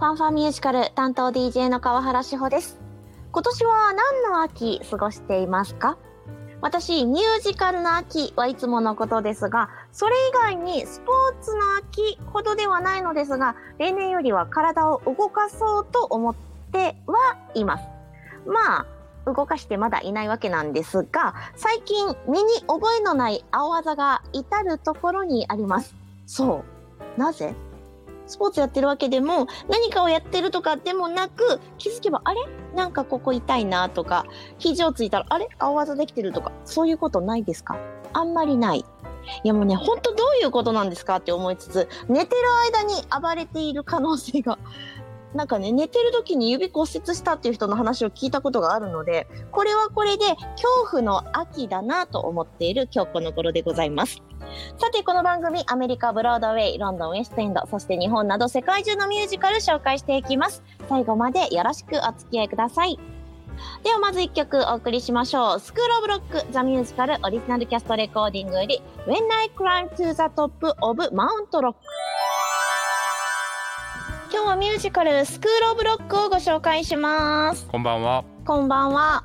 ファンファンミュージカル担当 DJ の川原志保です。今年は何の秋過ごしていますか？私、ミュージカルの秋はいつものことですが、それ以外にスポーツの秋ほどではないのですが、例年よりは体を動かそうと思ってはいます。まあ、動かしてまだいないわけなんですが、最近身に覚えのない青技が至るところにあります。そう。なぜ？スポーツやってるわけでも、何かをやってるとかでもなく、気づけば、あれ？なんかここ痛いなとか、肘をついたら、あれ？青技できてるとか、そういうことないですか？あんまりない。いやもうね、ほんとどういうことなんですかって思いつつ、寝てる間に暴れている可能性が、なんかね、寝てる時に指骨折したっていう人の話を聞いたことがあるので、これはこれで恐怖の秋だなと思っている今日この頃でございます。さて、この番組、アメリカ、ブロードウェイ、ロンドン、ウェストエンド、そして日本など世界中のミュージカル紹介していきます。最後までよろしくお付き合いください。ではまず1曲お送りしましょう。スクールオブロック、ザミュージカル、オリジナルキャストレコーディングより、When I Climb to the Top of Mount Rock。今日はミュージカル、スクールオブロックをご紹介します。こんばんは。こんばんは。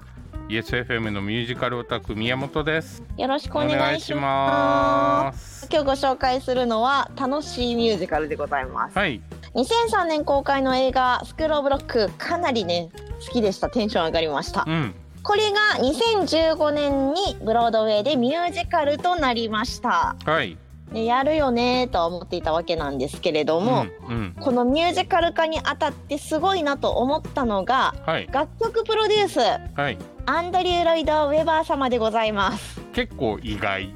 ESFM のミュージカルオタク宮本です。よろしくおお願いしま。す。今日ご紹介するのは楽しいミュージカルでございます。はい。2003年公開の映画「スクール・オブ・ロック」かなりね好きでしたテンション上がりましたうん。これが2015年にブロードウェイでミュージカルとなりましたはい。でやるよねとは思っていたわけなんですけれども、うん。うん。このミュージカル化にあたってすごいなと思ったのがはい。楽曲プロデュースはい。アンドリュー・ロイド・ウェバー様でございます結構意外。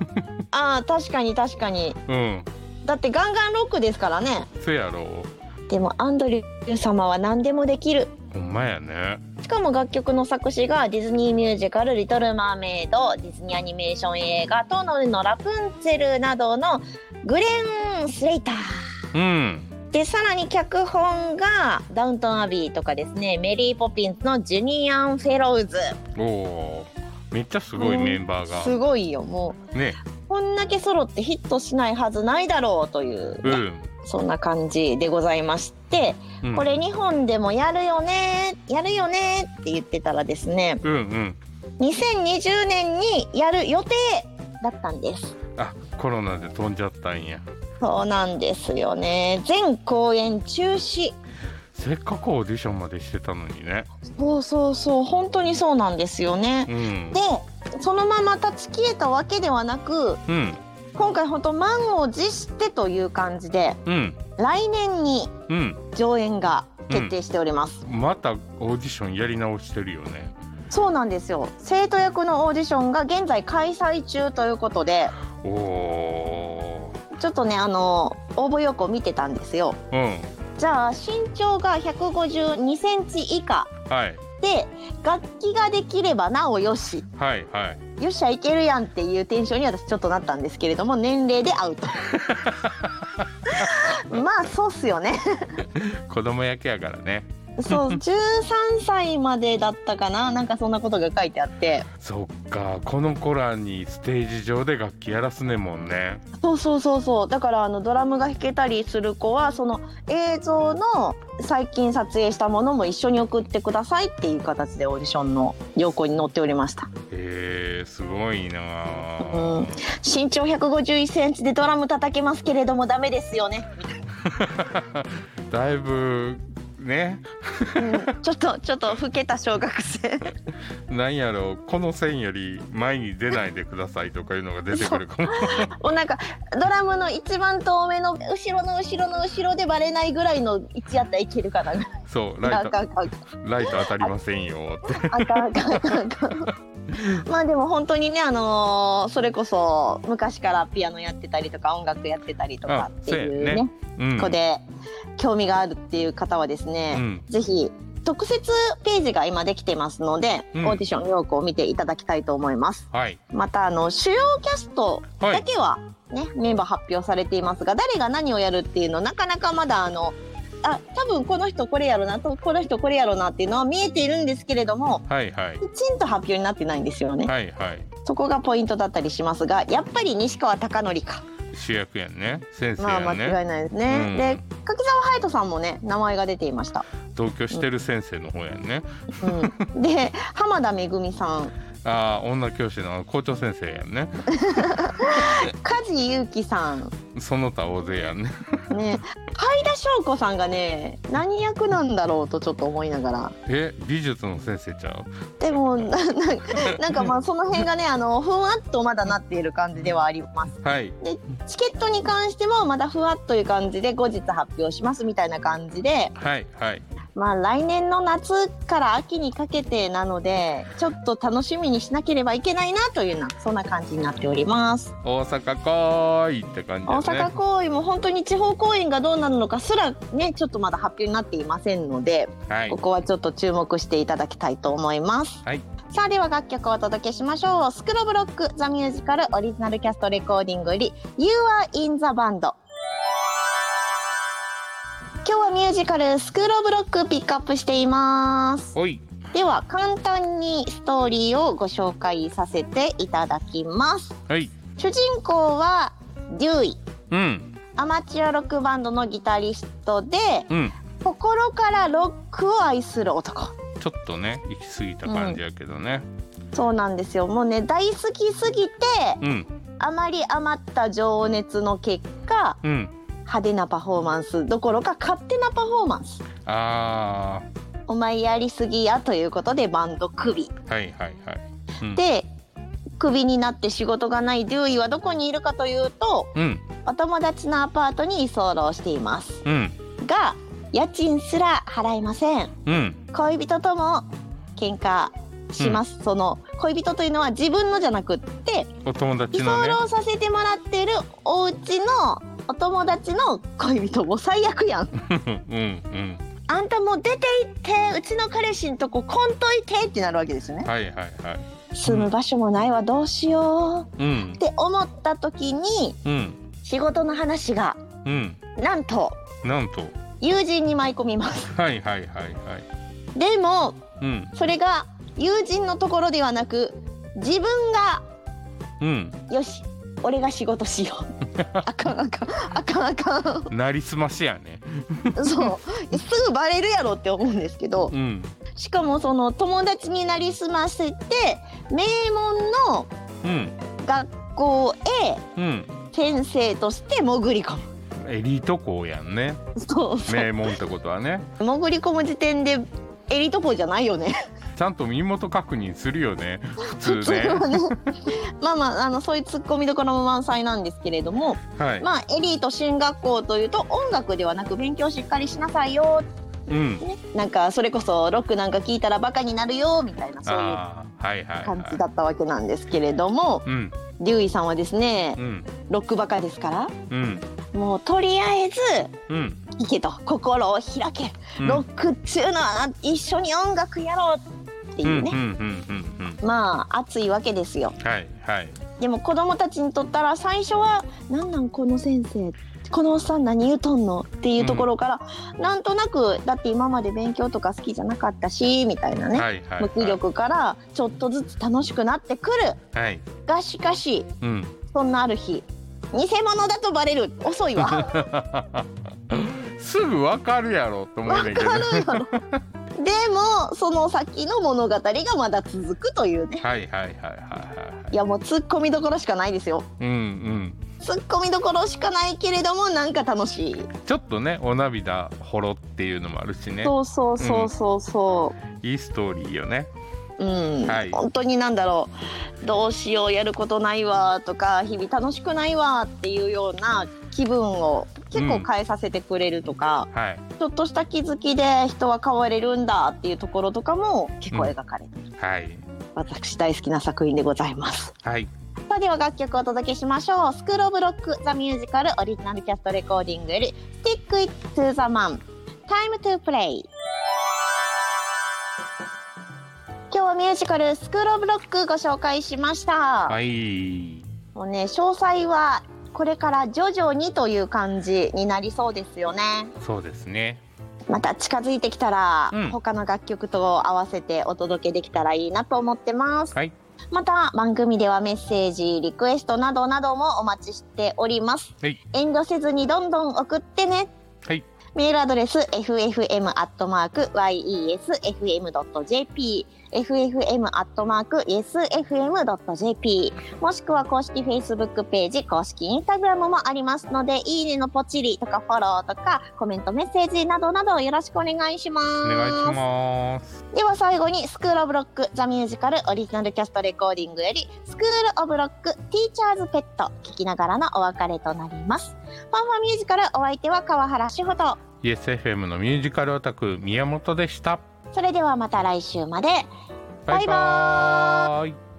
あー確かに確かにうん。だってガンガンロックですからねせやろでもアンドリュー様は何でもできるほんまやね。しかも楽曲の作詞がディズニーミュージカル「リトル・マーメイド」ディズニーアニメーション映画「トノルのラプンツェル」などのグレン・スレイター。うん。でさらに脚本がダウントン・アビーとかですねメリー・ポピンズのジュニアン・フェローズおおー。めっちゃすごいメンバーすごいよもが。ね。うこんだけ揃ってヒットしないはずないだろうという、うん。そんな感じでございましてうんこれ日本でもやるよねやるよねって言ってたらですねうんうん。2020年にやる予定だったんです。あ、コロナで飛んじゃったんや。そうなんですよね。全公演中止。せっかくオーディションまでしてたのにね。そうそうそう、本当にそうなんですよね。うんで。、そのまま断ち切れたわけではなく、うん。今回本当満を持してという感じで、うん。来年にうん。上演が決定しております。またオーディションやり直してるよね。そうなんですよ。生徒役のオーディションが現在開催中ということで、ちょっとね、あの、応募要項見てたんですよ。じゃあ身長が152センチ以下はい。で楽器ができればなおよしはいはい。よっしゃいけるやんっていうテンションに私ちょっとなったんですけれども年齢でアウト まあそうっすよね子供役やからね。そう 13歳までだったかな。なんかそんなことが書いてあって。そっか、この子らにステージ上で楽器やらすねもんね。そうそうそうそう。だからあのドラムが弾けたりする子はその映像の最近撮影したものも一緒に送ってくださいっていう形でオーディションの要項に載っておりました。へえ、すごいな。あ。うん。身長151センチでドラム叩けますけれどもダメですよね、だいぶね、うん、ちょっとちょっと老けた小学生。なんやろこの線より前に出ないでくださいとかいうのが出てくるかも。もうなんかドラムの一番遠目の後ろの後ろの後ろでバレないぐらいの位置やったらいけるかな。そう、ライト。ライト当たりませんよって。あかんあかんあかんあかん。まあでも本当にねあのーそれこそ昔からピアノやってたりとか音楽やってたりとかっていうね。ね。うん。子で興味があるっていう方はですね、うん。ぜひ特設ページが今できてますので、うんオーディション要項を見ていただきたいと思います。はい。またあの主要キャストはい。だけはね、メンバー発表されていますが誰が何をやるっていうのなかなかまだあのあ多分この人これやろなとこの人これやろなっていうのは見えているんですけれどもはいはい。きちんと発表になってないんですよね。はいはい。そこがポイントだったりしますがやっぱり西川貴教か主役やんね。先生まあ間違いないですね、うん。で柿澤隼人さんもね名前が出ていました、同居してる先生の方やんね、うん、で浜田めぐみさん。ああ女教師の校長先生やんね。梶裕貴さん。その他大勢やんね。ね海田翔子さんがね何役なんだろうとちょっと思いながら。え美術の先生ちゃうでも なななんかまあその辺がねあのふわっとまだなっている感じではあります。はい。チケットに関してもまだふわっという感じで後日発表しますみたいな感じで。はいはいまあ来年の夏から秋にかけてなのでちょっと楽しみにしなければいけないなというようなそんな感じになっております大阪来いって感じね阪公演も本当に地方公演がどうなるのかすらねちょっとまだ発表になっていませんのではいここはちょっと注目していただきたいと思います。はいさあでは楽曲をお届けしましょう。スクロブロックザミュージカルオリジナルキャストレコーディングより You are in the band。今日はミュージカルスクロブロックピックアップしています。おいでは簡単にストーリーをご紹介させていただきます。はい主人公はデューイ。うんアマチュアロックバンドのギタリストでうん心からロックを愛する男。ちょっとね行き過ぎた感じやけどねそうなんですよもうね大好きすぎてうんあまり余った情熱の結果うん派手なパフォーマンスどころか勝手なパフォーマンス。あお前やりすぎやということでバンドクビ。ーはいはいはい。うん。でクビになって仕事がないデューイはどこにいるかというとうん。お友達のアパートに居候しています。うん。が家賃すら払えません。うん。恋人とも喧嘩します、その恋人というのは自分のじゃなくってお友達居のね。候させてもらってるお家のお友達の恋人も最悪やん。うんうん。あんたもう出て行ってうちの彼氏んとこ来んといてってなるわけですよね。はいはいはい。住む場所もないわどうしよう。うん。って思った時にうん。仕事の話がうん。なんとなんと。友人に舞い込みます。はいはいはいはい。でもうん。それが友人のところではなく自分がうん。よし俺が仕事しようあかんあかんあかんあかんなりすましやね。そう。すぐバレるやろって思うんですけどうん。しかもその友達になりすませて名門のうん。学校へうん。先生として潜り込む。エリート校やんね。そうそう。名門ってことはね。潜り込む時点でエリート校じゃないよねちゃんと身元確認するよね。普普通 ね。まあまああのそういうツッコミどころも満載なんですけれどもはい、まあエリート進学校というと音楽ではなく勉強しっかりしなさいよ、うん。ね、なんかそれこそロックなんか聞いたらバカになるよみたいなそういう感じはだったわけなんですけれどもいうん。デューイさんはですねうん。ロックバカですからうん。もうとりあえずうん。行けと。心を開け、うん。ロックっちゅうのはな一緒に音楽やろうっていうね、うんうんうんうんまあ熱いわけですよ。うんはいはい。でも子供たちにとったら最初は「なんなんこの先生このおっさん何言うとんの?」っていうところから、なんとなくだって今まで勉強とか好きじゃなかったしみたいなね、はいはい無気力からちょっとずつ楽しくなってくる。はい。がしかしうん。そんなある日偽物だとバレる。遅いわ。すぐわかるやろと思うねんけどやろでもその先の物語がまだ続くというね。はいはいはいはいはいい。やもうツッコミどころしかないですよ。いうんうん。ツッコミどころしかないけれどもなんか楽しい。ちょっとねお涙ほろっていうのもあるしね。そうそうそうそうそう、いいストーリーよね。うん、はい。本当になんだろう。どうしようやることないわとか日々楽しくないわっていうような気分を結構変えさせてくれるとか、はい。ちょっとした気づきで人は変われるんだっていうところとかも結構描かれてる、はい。私大好きな作品でございます。はい。さあでは楽曲をお届けしましょう。 School of Rock The Musical Original Cast Recording より Stick It to the Man Time to Play 今日はミュージカルスクールオブロックご紹介しました、はい。もうね詳細はこれから徐々にという感じになりそうですよね。そうですね。また近づいてきたら、うん。他の楽曲と合わせてお届けできたらいいなと思ってます、はい。また番組ではメッセージリクエストなどなどもお待ちしております、はい。遠慮せずにどんどん送ってね。はいメールアドレス ffm.yesfm.jp ffm.yesfm.jp もしくは公式 Facebook ページ、公式 Instagram もありますので、いいねのポチリとかフォローとかコメントメッセージなどなどよろしくお願いします。お願いしますでは最後に School of Rock The Musical Original Cast Recording より School of Rock Teacher's Pet 聞きながらのお別れとなります。ファンファンミュージカルお相手は川原志穂と YesFM のミュージカルオタク宮本でした。それではまた来週まで。バイバーイ